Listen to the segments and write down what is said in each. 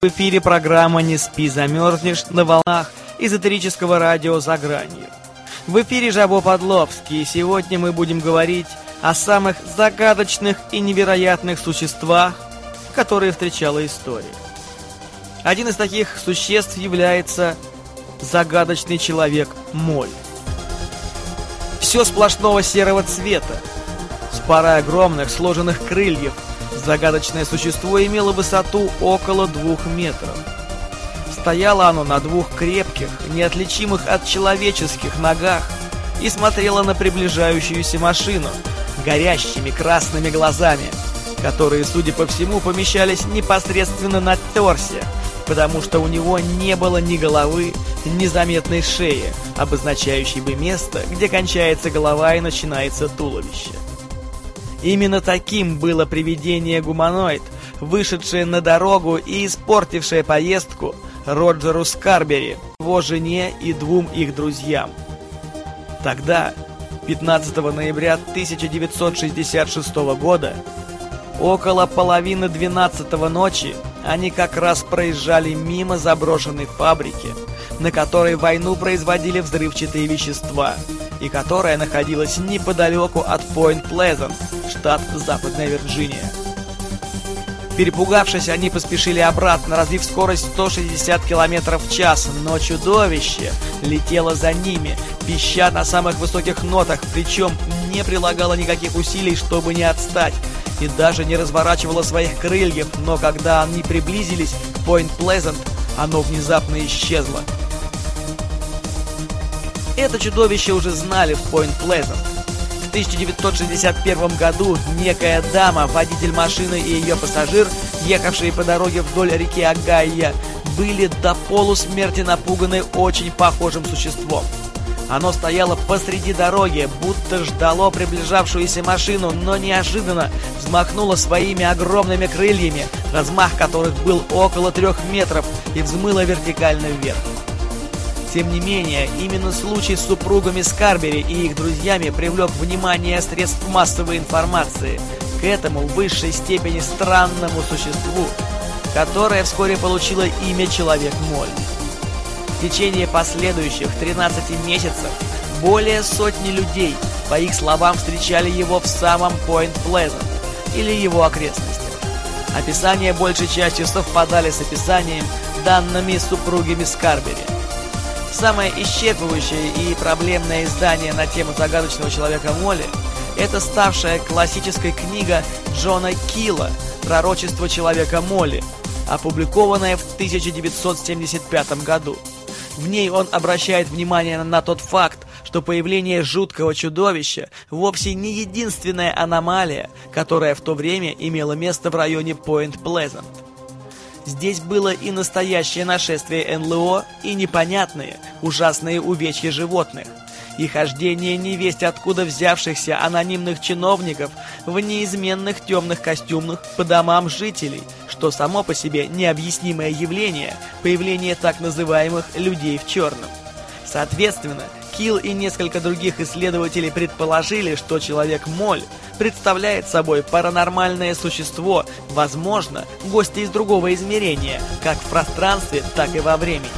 В эфире программа «Не спи, замерзнешь» на волнах эзотерического радио «За гранью». В эфире Жабо Подловский, и сегодня мы будем говорить о самых загадочных и невероятных существах, которые встречала история. Один из таких существ является загадочный человек Моль. Все сплошного серого цвета, с парой огромных сложенных крыльев – Загадочное существо имело высоту около двух метров. Стояло оно на двух крепких, неотличимых от человеческих ногах и смотрело на приближающуюся машину горящими красными глазами, которые, судя по всему, помещались непосредственно на торсе, потому что у него не было ни головы, ни заметной шеи, обозначающей бы место, где кончается голова и начинается туловище. Именно таким было привидение гуманоид, вышедшее на дорогу и испортившее поездку Роджеру Скарбери, его жене и двум их друзьям. Тогда, 15 ноября 1966 года, около половины 12 ночи, они как раз проезжали мимо заброшенной фабрики, на которой войну производили взрывчатые вещества – и которая находилась неподалеку от Пойнт Плезант, штат Западная Вирджиния. Перепугавшись, они поспешили обратно, развив скорость 160 км в час, но чудовище летело за ними, пища на самых высоких нотах, причем не прилагало никаких усилий, чтобы не отстать, и даже не разворачивало своих крыльев, но когда они приблизились к Пойнт Плезант, оно внезапно исчезло. Это чудовище уже знали в Point Pleasant. В 1961 году некая дама, водитель машины и ее пассажир, ехавшие по дороге вдоль реки Агайя, были до полусмерти напуганы очень похожим существом. Оно стояло посреди дороги, будто ждало приближавшуюся машину, но неожиданно взмахнуло своими огромными крыльями, размах которых был около трех метров, и взмыло вертикально вверх. Тем не менее, именно случай с супругами Скарбери и их друзьями привлек внимание средств массовой информации к этому в высшей степени странному существу, которое вскоре получило имя Человек-Моль. В течение последующих 13 месяцев более сотни людей, по их словам, встречали его в самом Point Pleasant или его окрестностях. Описания большей частью совпадали с описанием, данными супругами Скарбери – Самое исчерпывающее и проблемное издание на тему загадочного человека Молли – это ставшая классической книга Джона Килла «Пророчество человека Молли», опубликованная в 1975 году. В ней он обращает внимание на тот факт, что появление жуткого чудовища вовсе не единственная аномалия, которая в то время имела место в районе Пойнт-Плезант. Здесь было и настоящее нашествие НЛО, и непонятные, ужасные увечья животных. И хождение невесть откуда взявшихся анонимных чиновников в неизменных темных костюмах по домам жителей, что само по себе необъяснимое явление, появление так называемых «людей в черном». Соответственно, Килл и несколько других исследователей предположили, что Человек-Моль представляет собой паранормальное существо, возможно, гости из другого измерения, как в пространстве, так и во времени.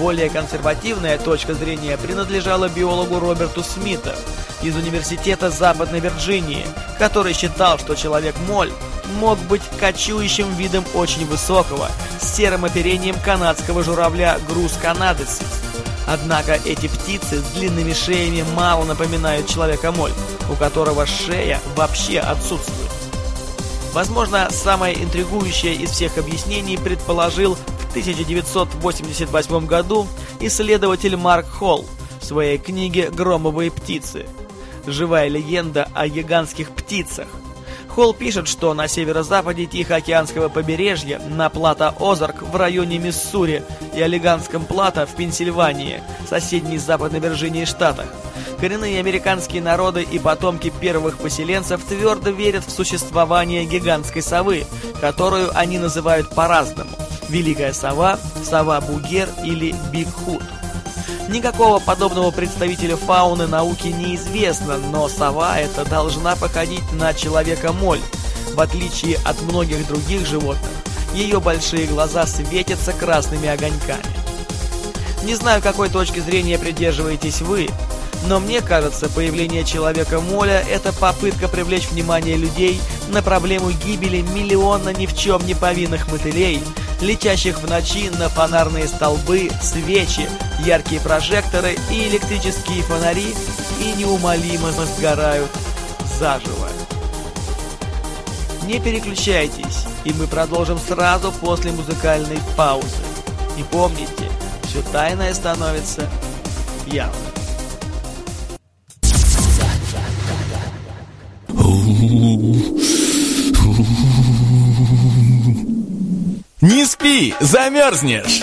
Более консервативная точка зрения принадлежала биологу Роберту Смиту из Университета Западной Вирджинии, который считал, что Человек-Моль мог быть кочующим видом очень высокого, с серым оперением канадского журавля груз канадец Однако эти птицы с длинными шеями мало напоминают человека-моль, у которого шея вообще отсутствует. Возможно, самое интригующее из всех объяснений предположил в 1988 году исследователь Марк Холл в своей книге «Громовые птицы». Живая легенда о гигантских птицах. Холл пишет, что на северо-западе Тихоокеанского побережья, на плато Озарк в районе Миссури и Олиганском плато в Пенсильвании, соседней с Западной Вирджинией штатах, коренные американские народы и потомки первых поселенцев твердо верят в существование гигантской совы, которую они называют по-разному – Великая сова, сова Бугер или Бигхуд. Никакого подобного представителя фауны науки неизвестно, но сова эта должна походить на человека-моль. В отличие от многих других животных, ее большие глаза светятся красными огоньками. Не знаю, какой точки зрения придерживаетесь вы, но мне кажется, появление Человека-Моля – это попытка привлечь внимание людей на проблему гибели миллиона ни в чем не повинных мотылей, летящих в ночи на фонарные столбы, свечи, яркие прожекторы и электрические фонари и неумолимо сгорают заживо. Не переключайтесь, и мы продолжим сразу после музыкальной паузы. И помните, все тайное становится явным. Не спи, замерзнешь!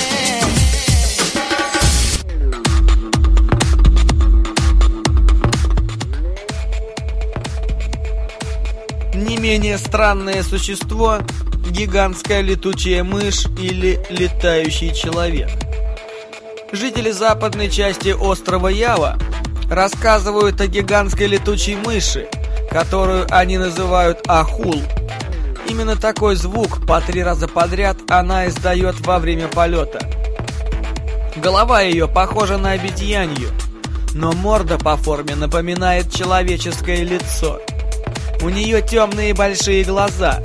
Не менее странное существо – гигантская летучая мышь или летающий человек. Жители западной части острова Ява рассказывают о гигантской летучей мыши, которую они называют Ахул. Именно такой звук по три раза подряд она издает во время полета. Голова ее похожа на обезьянью, но морда по форме напоминает человеческое лицо – у нее темные большие глаза,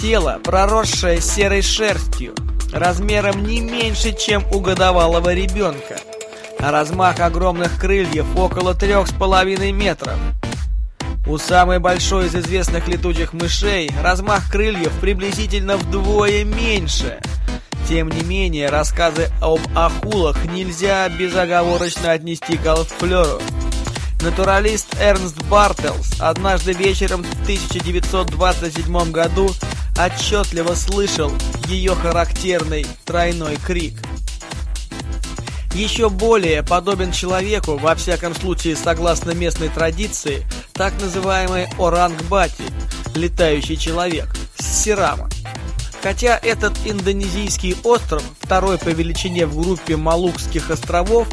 тело, проросшее серой шерстью, размером не меньше, чем у годовалого ребенка, а размах огромных крыльев около трех с половиной метров. У самой большой из известных летучих мышей размах крыльев приблизительно вдвое меньше. Тем не менее, рассказы об акулах нельзя безоговорочно отнести к Алфлеру. Натуралист Эрнст Бартелс однажды вечером в 1927 году отчетливо слышал ее характерный тройной крик. Еще более подобен человеку, во всяком случае согласно местной традиции, так называемый Оранг-Бати, летающий человек, с Сирама. Хотя этот индонезийский остров, второй по величине в группе Малукских островов,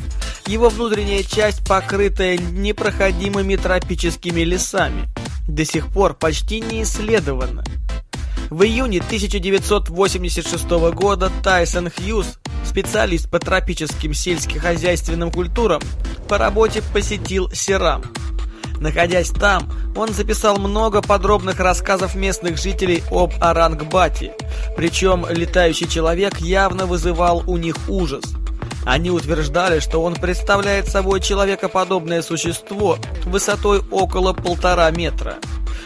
его внутренняя часть покрытая непроходимыми тропическими лесами, до сих пор почти не исследована. В июне 1986 года Тайсон Хьюз, специалист по тропическим сельскохозяйственным культурам, по работе посетил Сирам. Находясь там, он записал много подробных рассказов местных жителей об Орангбате, причем летающий человек явно вызывал у них ужас – они утверждали, что он представляет собой человекоподобное существо высотой около полтора метра,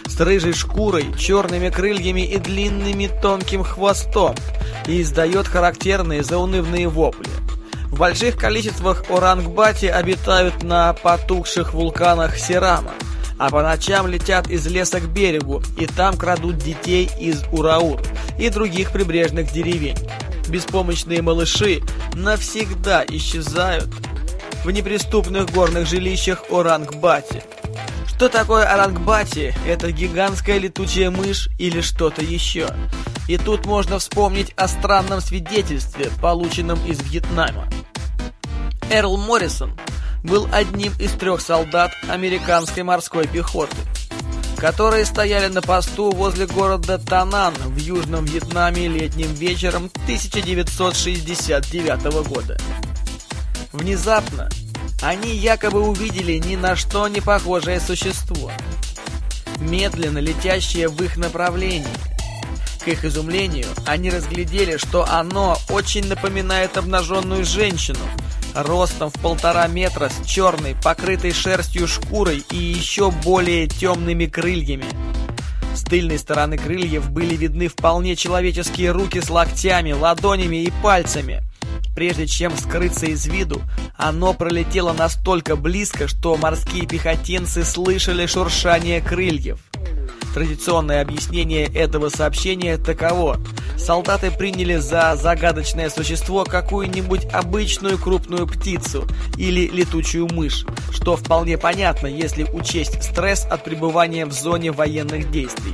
с рыжей шкурой, черными крыльями и длинными тонким хвостом, и издает характерные заунывные вопли. В больших количествах орангбати обитают на потухших вулканах Сирама, а по ночам летят из леса к берегу, и там крадут детей из Ураур и других прибрежных деревень беспомощные малыши навсегда исчезают в неприступных горных жилищах Орангбати. Что такое Орангбати? Это гигантская летучая мышь или что-то еще? И тут можно вспомнить о странном свидетельстве, полученном из Вьетнама. Эрл Моррисон был одним из трех солдат американской морской пехоты которые стояли на посту возле города Танан в Южном Вьетнаме летним вечером 1969 года. Внезапно они якобы увидели ни на что не похожее существо, медленно летящее в их направлении. К их изумлению, они разглядели, что оно очень напоминает обнаженную женщину, ростом в полтора метра, с черной, покрытой шерстью шкурой и еще более темными крыльями. С тыльной стороны крыльев были видны вполне человеческие руки с локтями, ладонями и пальцами. Прежде чем скрыться из виду, оно пролетело настолько близко, что морские пехотинцы слышали шуршание крыльев. Традиционное объяснение этого сообщения таково. Солдаты приняли за загадочное существо какую-нибудь обычную крупную птицу или летучую мышь, что вполне понятно, если учесть стресс от пребывания в зоне военных действий.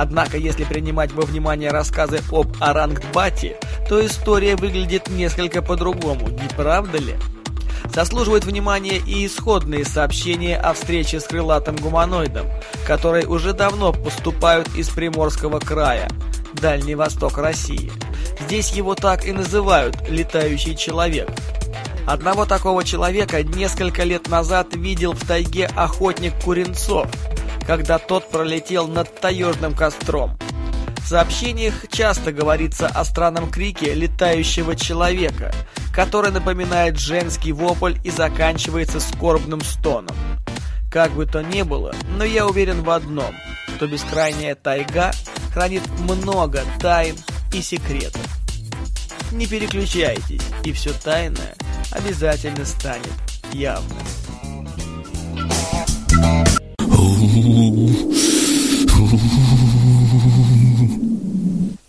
Однако, если принимать во внимание рассказы об Орангтбате, то история выглядит несколько по-другому, не правда ли? Заслуживают внимания и исходные сообщения о встрече с крылатым гуманоидом, которые уже давно поступают из Приморского края, Дальний Восток России. Здесь его так и называют «летающий человек». Одного такого человека несколько лет назад видел в тайге охотник Куренцов, когда тот пролетел над таежным костром. В сообщениях часто говорится о странном крике летающего человека, который напоминает женский вопль и заканчивается скорбным стоном. Как бы то ни было, но я уверен в одном, что бескрайняя тайга хранит много тайн и секретов. Не переключайтесь, и все тайное обязательно станет явным.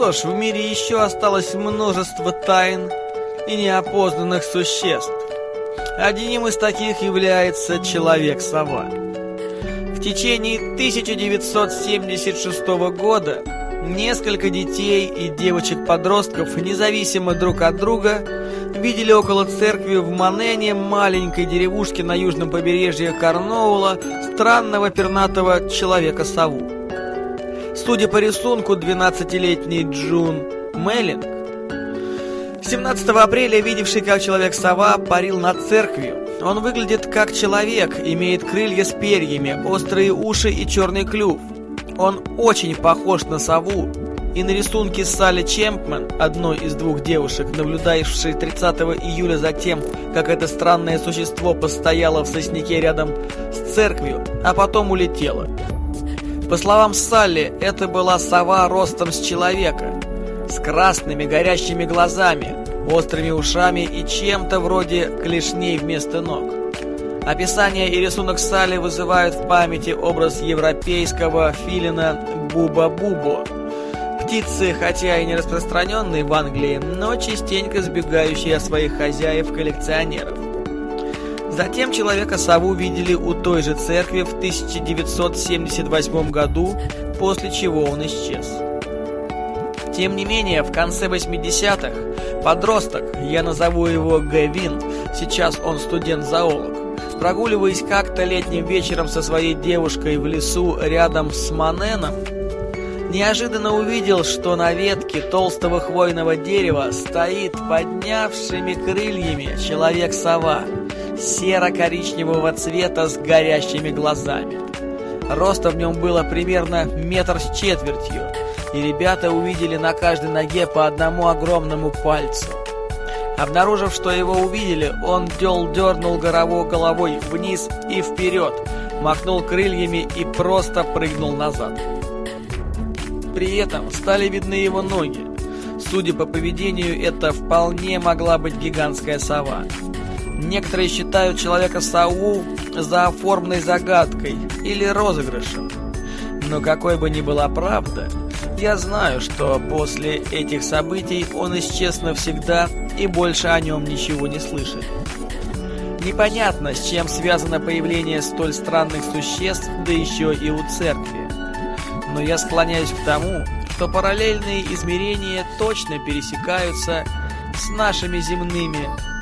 Что ж, в мире еще осталось множество тайн и неопознанных существ. Одним из таких является Человек-сова. В течение 1976 года несколько детей и девочек-подростков, независимо друг от друга, видели около церкви в Манене, маленькой деревушке на южном побережье Корнуола, странного пернатого человека-сову. Судя по рисунку, 12-летний Джун Меллинг 17 апреля, видевший, как человек-сова парил над церковью. Он выглядит как человек, имеет крылья с перьями, острые уши и черный клюв. Он очень похож на сову. И на рисунке Салли Чемпмен, одной из двух девушек, наблюдавшей 30 июля за тем, как это странное существо постояло в сосняке рядом с церковью, а потом улетело. По словам Салли, это была сова ростом с человека, с красными горящими глазами, острыми ушами и чем-то вроде клешней вместо ног. Описание и рисунок Салли вызывают в памяти образ европейского филина Буба-Бубо. Птицы, хотя и не распространенные в Англии, но частенько сбегающие от своих хозяев-коллекционеров. Затем человека-сову видели у той же церкви в 1978 году, после чего он исчез. Тем не менее, в конце 80-х подросток, я назову его Гэвин, сейчас он студент-зоолог, прогуливаясь как-то летним вечером со своей девушкой в лесу рядом с Маненом, неожиданно увидел, что на ветке толстого хвойного дерева стоит поднявшими крыльями человек-сова – серо-коричневого цвета с горящими глазами. Роста в нем было примерно метр с четвертью, и ребята увидели на каждой ноге по одному огромному пальцу. Обнаружив, что его увидели, он дел дернул горовой головой вниз и вперед, махнул крыльями и просто прыгнул назад. При этом стали видны его ноги. Судя по поведению, это вполне могла быть гигантская сова. Некоторые считают человека-сову зооформной загадкой или розыгрышем. Но какой бы ни была правда, я знаю, что после этих событий он исчез навсегда и больше о нем ничего не слышит. Непонятно, с чем связано появление столь странных существ, да еще и у церкви. Но я склоняюсь к тому, что параллельные измерения точно пересекаются с нашими земными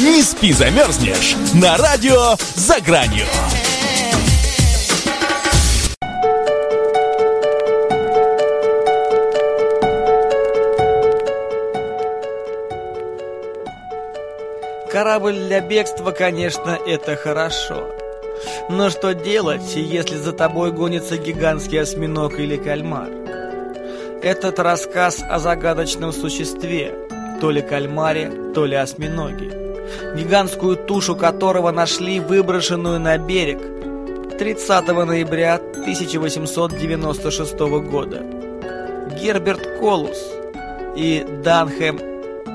Не спи, замерзнешь! На радио «За гранью». Корабль для бегства, конечно, это хорошо. Но что делать, если за тобой гонится гигантский осьминог или кальмар? Этот рассказ о загадочном существе, то ли кальмаре, то ли осьминоге, гигантскую тушу которого нашли выброшенную на берег 30 ноября 1896 года. Герберт Колус и Данхэм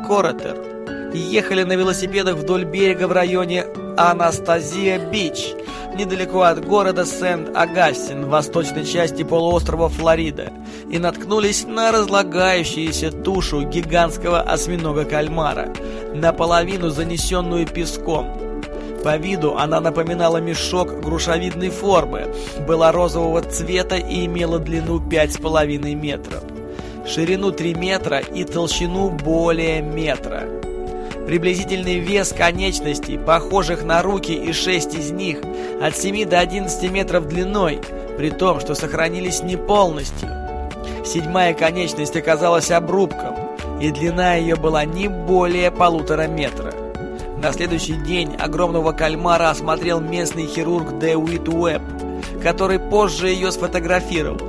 Коротер – ехали на велосипедах вдоль берега в районе Анастазия-Бич, недалеко от города Сент-Агастин в восточной части полуострова Флорида, и наткнулись на разлагающуюся тушу гигантского осьминога-кальмара, наполовину занесенную песком. По виду она напоминала мешок грушевидной формы, была розового цвета и имела длину 5,5 метров, ширину 3 метра и толщину более метра. Приблизительный вес конечностей, похожих на руки и шесть из них, от 7 до 11 метров длиной, при том, что сохранились не полностью. Седьмая конечность оказалась обрубком, и длина ее была не более полутора метра. На следующий день огромного кальмара осмотрел местный хирург Дэвид Уэбб, который позже ее сфотографировал.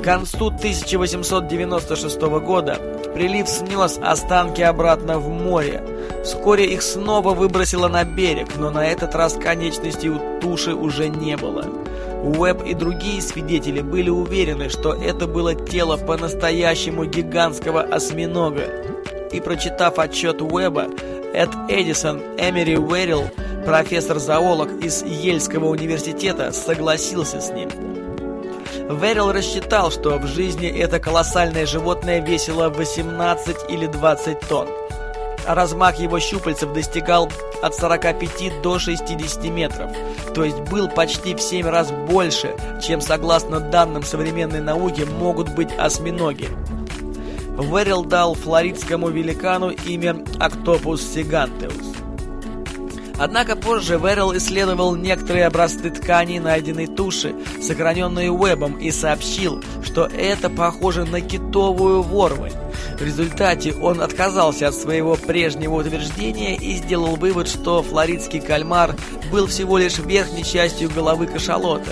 К концу 1896 года прилив снес останки обратно в море. Вскоре их снова выбросило на берег, но на этот раз конечностей у туши уже не было. Уэбб и другие свидетели были уверены, что это было тело по-настоящему гигантского осьминога. И прочитав отчет Уэбба, Эд Эдисон Эмери Уэрилл, профессор-зоолог из Ельского университета, согласился с ним. Верил рассчитал, что в жизни это колоссальное животное весило 18 или 20 тонн. размах его щупальцев достигал от 45 до 60 метров, то есть был почти в 7 раз больше, чем, согласно данным современной науки, могут быть осьминоги. Верил дал флоридскому великану имя Octopus сигантеус. Однако позже Верил исследовал некоторые образцы тканей найденной туши, сохраненные Уэбом, и сообщил, что это похоже на китовую ворвань. В результате он отказался от своего прежнего утверждения и сделал вывод, что флоридский кальмар был всего лишь верхней частью головы кашалота.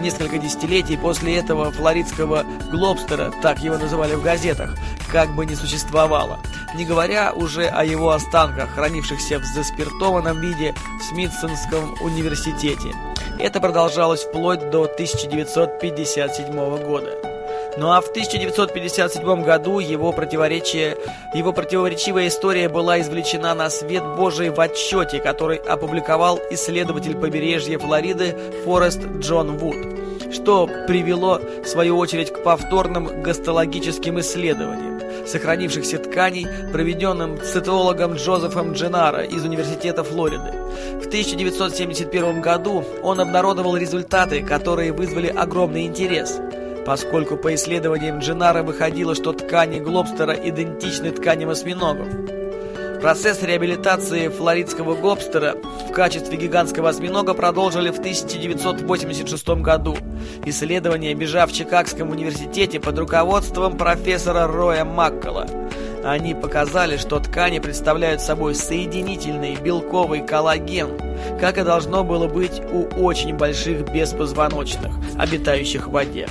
Несколько десятилетий после этого флоридского глобстера, так его называли в газетах, как бы не существовало. Не говоря уже о его останках, хранившихся в заспиртованном виде в Смитсонском университете. Это продолжалось вплоть до 1957 года. Ну а в 1957 году его противоречие, его противоречивая история была извлечена на свет Божий в отчете, который опубликовал исследователь побережья Флориды Форест Джон Вуд, что привело, в свою очередь, к повторным гастологическим исследованиям сохранившихся тканей, проведенным цитологом Джозефом Дженаро из Университета Флориды. В 1971 году он обнародовал результаты, которые вызвали огромный интерес – поскольку по исследованиям Джинара выходило, что ткани глобстера идентичны тканям осьминогов. Процесс реабилитации флоридского глобстера в качестве гигантского осьминога продолжили в 1986 году. Исследования бежав в Чикагском университете под руководством профессора Роя Маккола. Они показали, что ткани представляют собой соединительный белковый коллаген, как и должно было быть у очень больших беспозвоночных, обитающих в воде.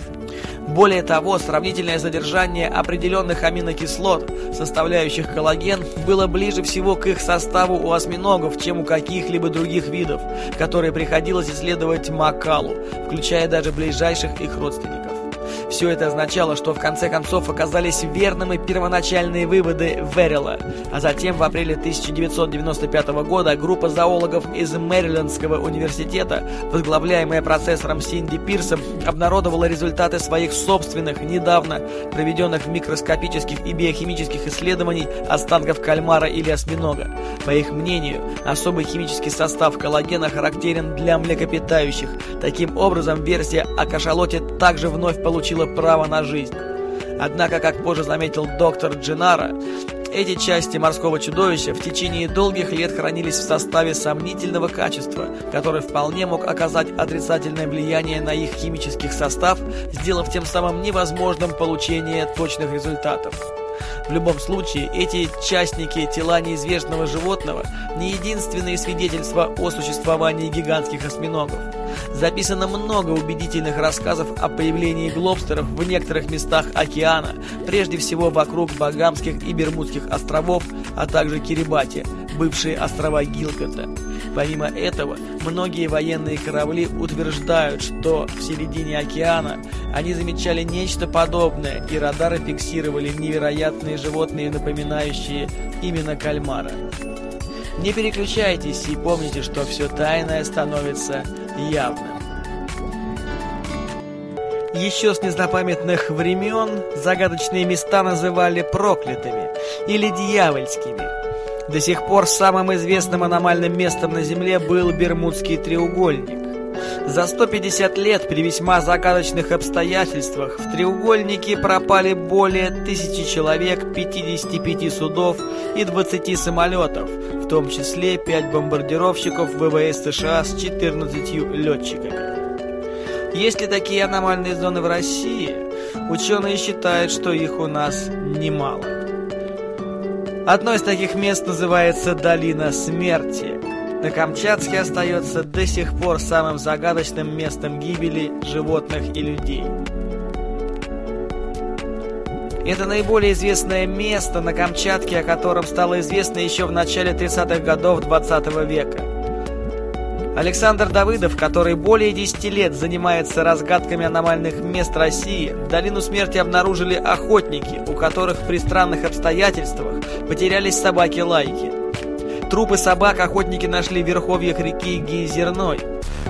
Более того, сравнительное задержание определенных аминокислот, составляющих коллаген, было ближе всего к их составу у осьминогов, чем у каких-либо других видов, которые приходилось исследовать Макалу, включая даже ближайших их родственников. Все это означало, что в конце концов оказались верными первоначальные выводы Верила, а затем в апреле 1995 года группа зоологов из Мэрилендского университета, возглавляемая процессором Синди Пирсом, обнародовала результаты своих собственных, недавно проведенных микроскопических и биохимических исследований останков кальмара или осьминога. По их мнению, особый химический состав коллагена характерен для млекопитающих. Таким образом, версия о кашалоте также вновь получила право на жизнь. Однако, как позже заметил доктор Джинара, эти части морского чудовища в течение долгих лет хранились в составе сомнительного качества, который вполне мог оказать отрицательное влияние на их химический состав, сделав тем самым невозможным получение точных результатов. В любом случае, эти частники тела неизвестного животного не единственные свидетельства о существовании гигантских осьминогов. Записано много убедительных рассказов о появлении глобстеров в некоторых местах океана, прежде всего вокруг Багамских и Бермудских островов, а также Кирибати, бывшие острова Гилкота. Помимо этого, многие военные корабли утверждают, что в середине океана они замечали нечто подобное, и радары фиксировали невероятные животные, напоминающие именно кальмара. Не переключайтесь и помните, что все тайное становится явным. Еще с незапамятных времен загадочные места называли проклятыми или дьявольскими. До сих пор самым известным аномальным местом на Земле был Бермудский треугольник. За 150 лет при весьма загадочных обстоятельствах в треугольнике пропали более тысячи человек, 55 судов и 20 самолетов, в том числе 5 бомбардировщиков ВВС США с 14 летчиками. Есть ли такие аномальные зоны в России? Ученые считают, что их у нас немало. Одно из таких мест называется Долина Смерти. На Камчатске остается до сих пор самым загадочным местом гибели животных и людей. Это наиболее известное место на Камчатке, о котором стало известно еще в начале 30-х годов 20 -го века. Александр Давыдов, который более 10 лет занимается разгадками аномальных мест России, долину смерти обнаружили охотники, у которых при странных обстоятельствах потерялись собаки-лайки. Трупы собак охотники нашли в верховьях реки Гейзерной,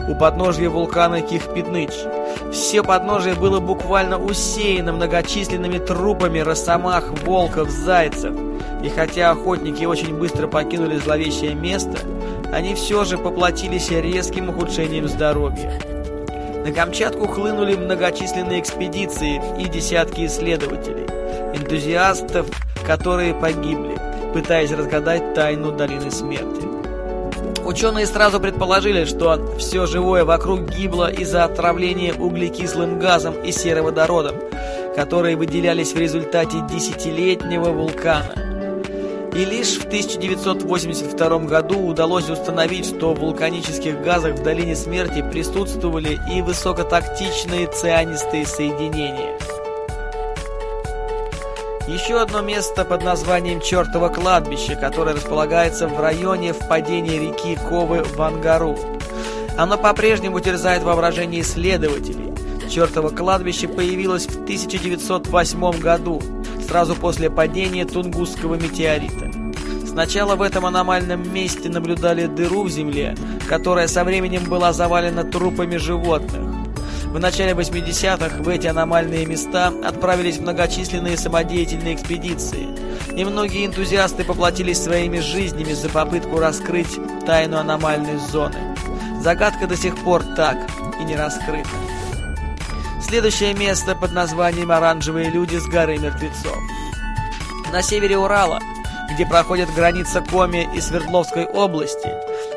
у подножья вулкана Кихпитныч. Все подножие было буквально усеяно многочисленными трупами росомах, волков, зайцев. И хотя охотники очень быстро покинули зловещее место, они все же поплатились резким ухудшением здоровья. На Камчатку хлынули многочисленные экспедиции и десятки исследователей, энтузиастов, которые погибли, пытаясь разгадать тайну Долины Смерти. Ученые сразу предположили, что все живое вокруг гибло из-за отравления углекислым газом и сероводородом, которые выделялись в результате десятилетнего вулкана. И лишь в 1982 году удалось установить, что в вулканических газах в Долине Смерти присутствовали и высокотактичные цианистые соединения. Еще одно место под названием Чертово кладбище, которое располагается в районе впадения реки Ковы в Ангару. Оно по-прежнему терзает воображение исследователей. Чертово кладбище появилось в 1908 году, сразу после падения Тунгусского метеорита. Сначала в этом аномальном месте наблюдали дыру в земле, которая со временем была завалена трупами животных. В начале 80-х в эти аномальные места отправились многочисленные самодеятельные экспедиции, и многие энтузиасты поплатились своими жизнями за попытку раскрыть тайну аномальной зоны. Загадка до сих пор так и не раскрыта. Следующее место под названием «Оранжевые люди с горы мертвецов». На севере Урала, где проходит граница Коми и Свердловской области,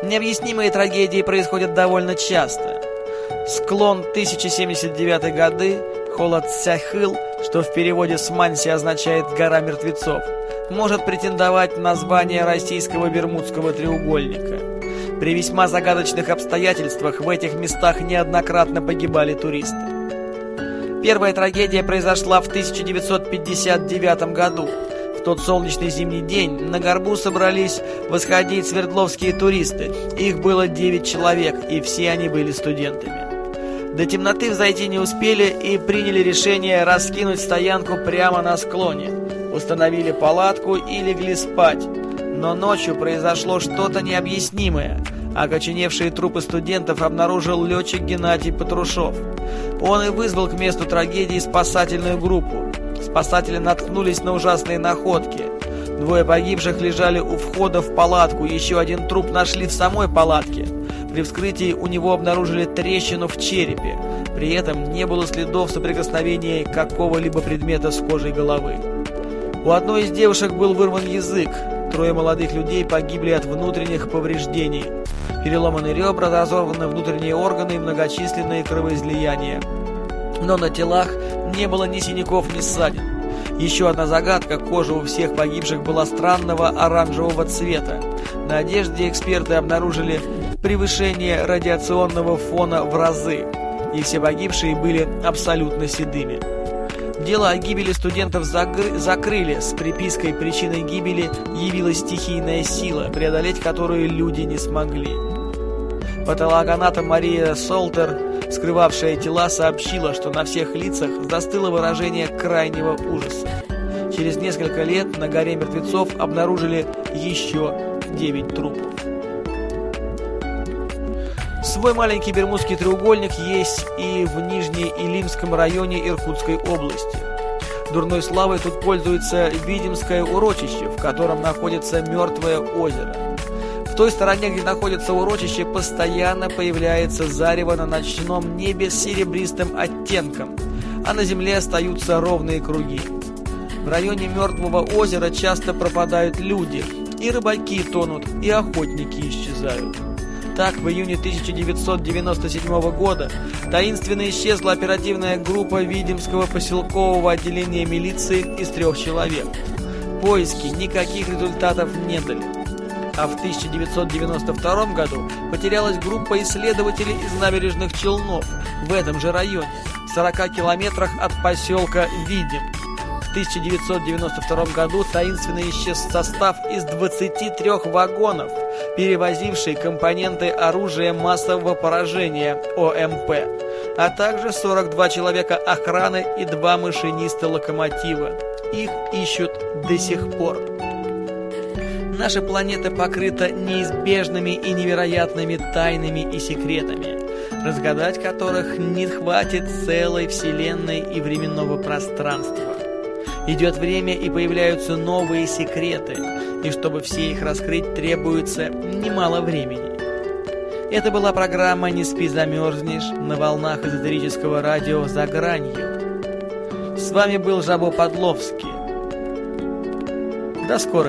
необъяснимые трагедии происходят довольно часто. Склон 1079 годы, холод Сяхыл, что в переводе с манси означает «гора мертвецов», может претендовать на название российского Бермудского треугольника. При весьма загадочных обстоятельствах в этих местах неоднократно погибали туристы. Первая трагедия произошла в 1959 году. В тот солнечный зимний день на горбу собрались восходить свердловские туристы. Их было 9 человек, и все они были студентами. До темноты взойти не успели и приняли решение раскинуть стоянку прямо на склоне. Установили палатку и легли спать. Но ночью произошло что-то необъяснимое. Окоченевшие трупы студентов обнаружил летчик Геннадий Патрушев. Он и вызвал к месту трагедии спасательную группу. Спасатели наткнулись на ужасные находки. Двое погибших лежали у входа в палатку, еще один труп нашли в самой палатке. При вскрытии у него обнаружили трещину в черепе. При этом не было следов соприкосновения какого-либо предмета с кожей головы. У одной из девушек был вырван язык. Трое молодых людей погибли от внутренних повреждений. Переломаны ребра, разорваны внутренние органы и многочисленные кровоизлияния. Но на телах не было ни синяков, ни ссадин. Еще одна загадка – кожа у всех погибших была странного оранжевого цвета. На одежде эксперты обнаружили превышение радиационного фона в разы, и все погибшие были абсолютно седыми. Дело о гибели студентов закрыли с припиской «Причиной гибели явилась стихийная сила, преодолеть которую люди не смогли». Патологоанатом Мария Солтер, скрывавшая тела, сообщила, что на всех лицах застыло выражение крайнего ужаса. Через несколько лет на горе мертвецов обнаружили еще 9 трупов. Свой маленький Бермудский треугольник есть и в Нижнеилимском районе Иркутской области. Дурной славой тут пользуется Видимское урочище, в котором находится мертвое озеро. В той стороне, где находится урочище, постоянно появляется зарево на ночном небе с серебристым оттенком, а на земле остаются ровные круги. В районе Мертвого озера часто пропадают люди, и рыбаки тонут, и охотники исчезают. Так, в июне 1997 года таинственно исчезла оперативная группа Видимского поселкового отделения милиции из трех человек. Поиски никаких результатов не дали. А в 1992 году потерялась группа исследователей из набережных Челнов в этом же районе, в 40 километрах от поселка Видим. В 1992 году таинственно исчез состав из 23 вагонов, перевозивший компоненты оружия массового поражения ОМП, а также 42 человека охраны и два машиниста локомотива. Их ищут до сих пор. Наша планета покрыта неизбежными и невероятными тайнами и секретами, разгадать которых не хватит целой вселенной и временного пространства. Идет время и появляются новые секреты, и чтобы все их раскрыть, требуется немало времени. Это была программа «Не спи, замерзнешь» на волнах эзотерического радио «За гранью». С вами был Жабо Подловский. До скорых